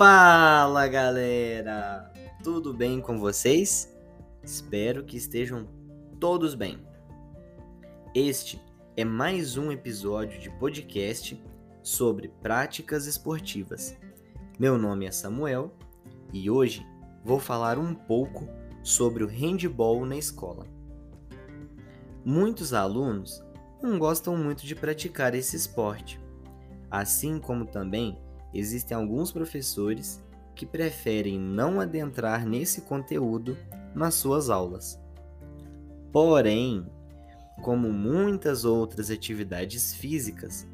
Fala galera! Tudo bem com vocês? Espero que estejam todos bem. Este é mais um episódio de podcast sobre práticas esportivas. Meu nome é Samuel e hoje vou falar um pouco sobre o handball na escola. Muitos alunos não gostam muito de praticar esse esporte, assim como também existem alguns professores que preferem não adentrar nesse conteúdo nas suas aulas. Porém, como muitas outras atividades físicas,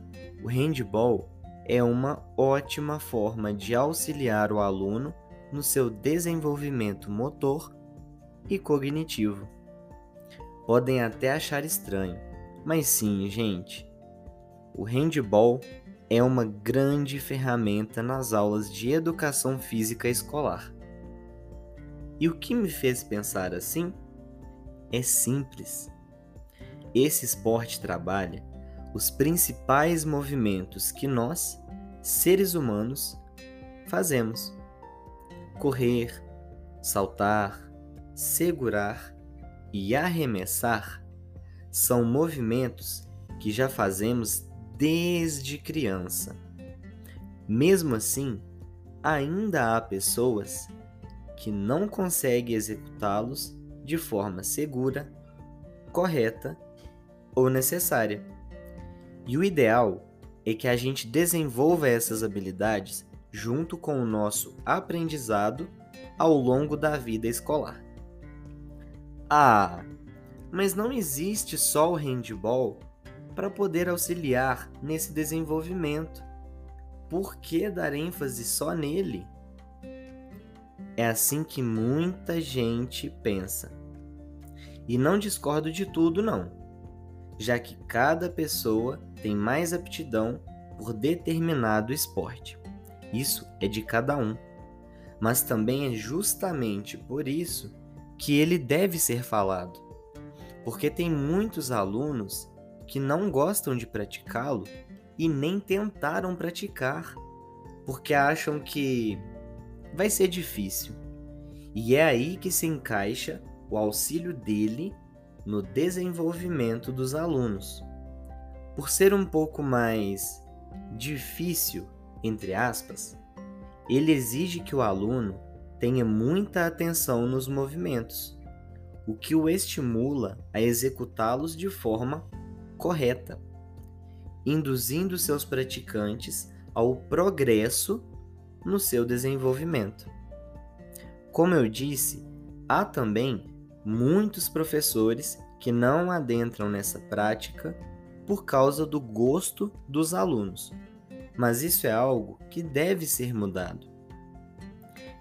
o handball é uma ótima forma de auxiliar o aluno no seu desenvolvimento motor e cognitivo. Podem até achar estranho, mas sim, gente, o handball é uma grande ferramenta nas aulas de educação física escolar. E o que me fez pensar assim? É simples. Esse esporte trabalha os principais movimentos que nós, seres humanos, fazemos: correr, saltar, segurar e arremessar são movimentos que já fazemos desde criança. Mesmo assim, ainda há pessoas que não conseguem executá-los de forma segura, correta ou necessária. E o ideal é que a gente desenvolva essas habilidades junto com o nosso aprendizado ao longo da vida escolar. Ah, mas não existe só o handball para poder auxiliar nesse desenvolvimento. Por que dar ênfase só nele? É assim que muita gente pensa. E não discordo de tudo, não, já que cada pessoa tem mais aptidão por determinado esporte. Isso é de cada um. Mas também é justamente por isso que ele deve ser falado porque tem muitos alunos que não gostam de praticá-lo e nem tentaram praticar, porque acham que vai ser difícil. E é aí que se encaixa o auxílio dele no desenvolvimento dos alunos. Por ser um pouco mais difícil, entre aspas, ele exige que o aluno tenha muita atenção nos movimentos o que o estimula a executá-los de forma correta, induzindo seus praticantes ao progresso no seu desenvolvimento. Como eu disse, há também muitos professores que não adentram nessa prática por causa do gosto dos alunos, mas isso é algo que deve ser mudado.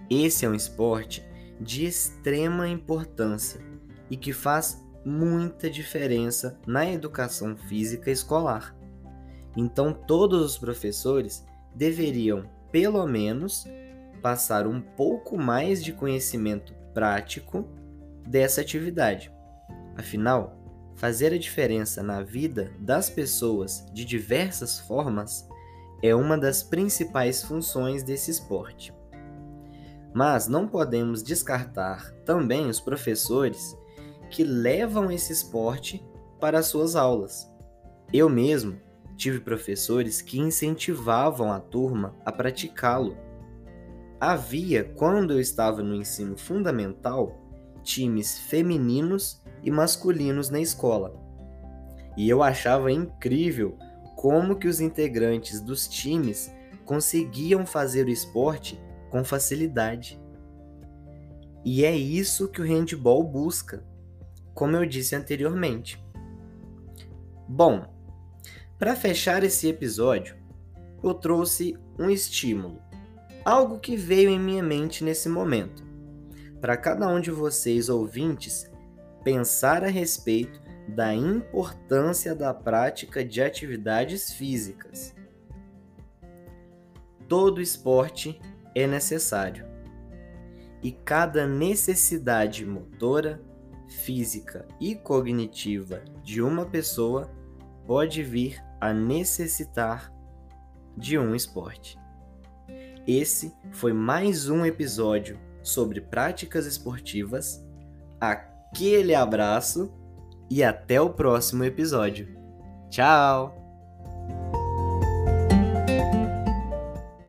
Esse é um esporte de extrema importância e que faz muita diferença na educação física escolar. Então, todos os professores deveriam, pelo menos, passar um pouco mais de conhecimento prático dessa atividade. Afinal, fazer a diferença na vida das pessoas de diversas formas é uma das principais funções desse esporte. Mas não podemos descartar também os professores que levam esse esporte para as suas aulas. Eu mesmo tive professores que incentivavam a turma a praticá-lo. Havia, quando eu estava no ensino fundamental, times femininos e masculinos na escola. E eu achava incrível como que os integrantes dos times conseguiam fazer o esporte com facilidade. E é isso que o handball busca como eu disse anteriormente. Bom, para fechar esse episódio, eu trouxe um estímulo, algo que veio em minha mente nesse momento, para cada um de vocês ouvintes pensar a respeito da importância da prática de atividades físicas. Todo esporte é necessário e cada necessidade motora, física e cognitiva de uma pessoa pode vir a necessitar de um esporte. Esse foi mais um episódio sobre práticas esportivas. Aquele abraço e até o próximo episódio. Tchau!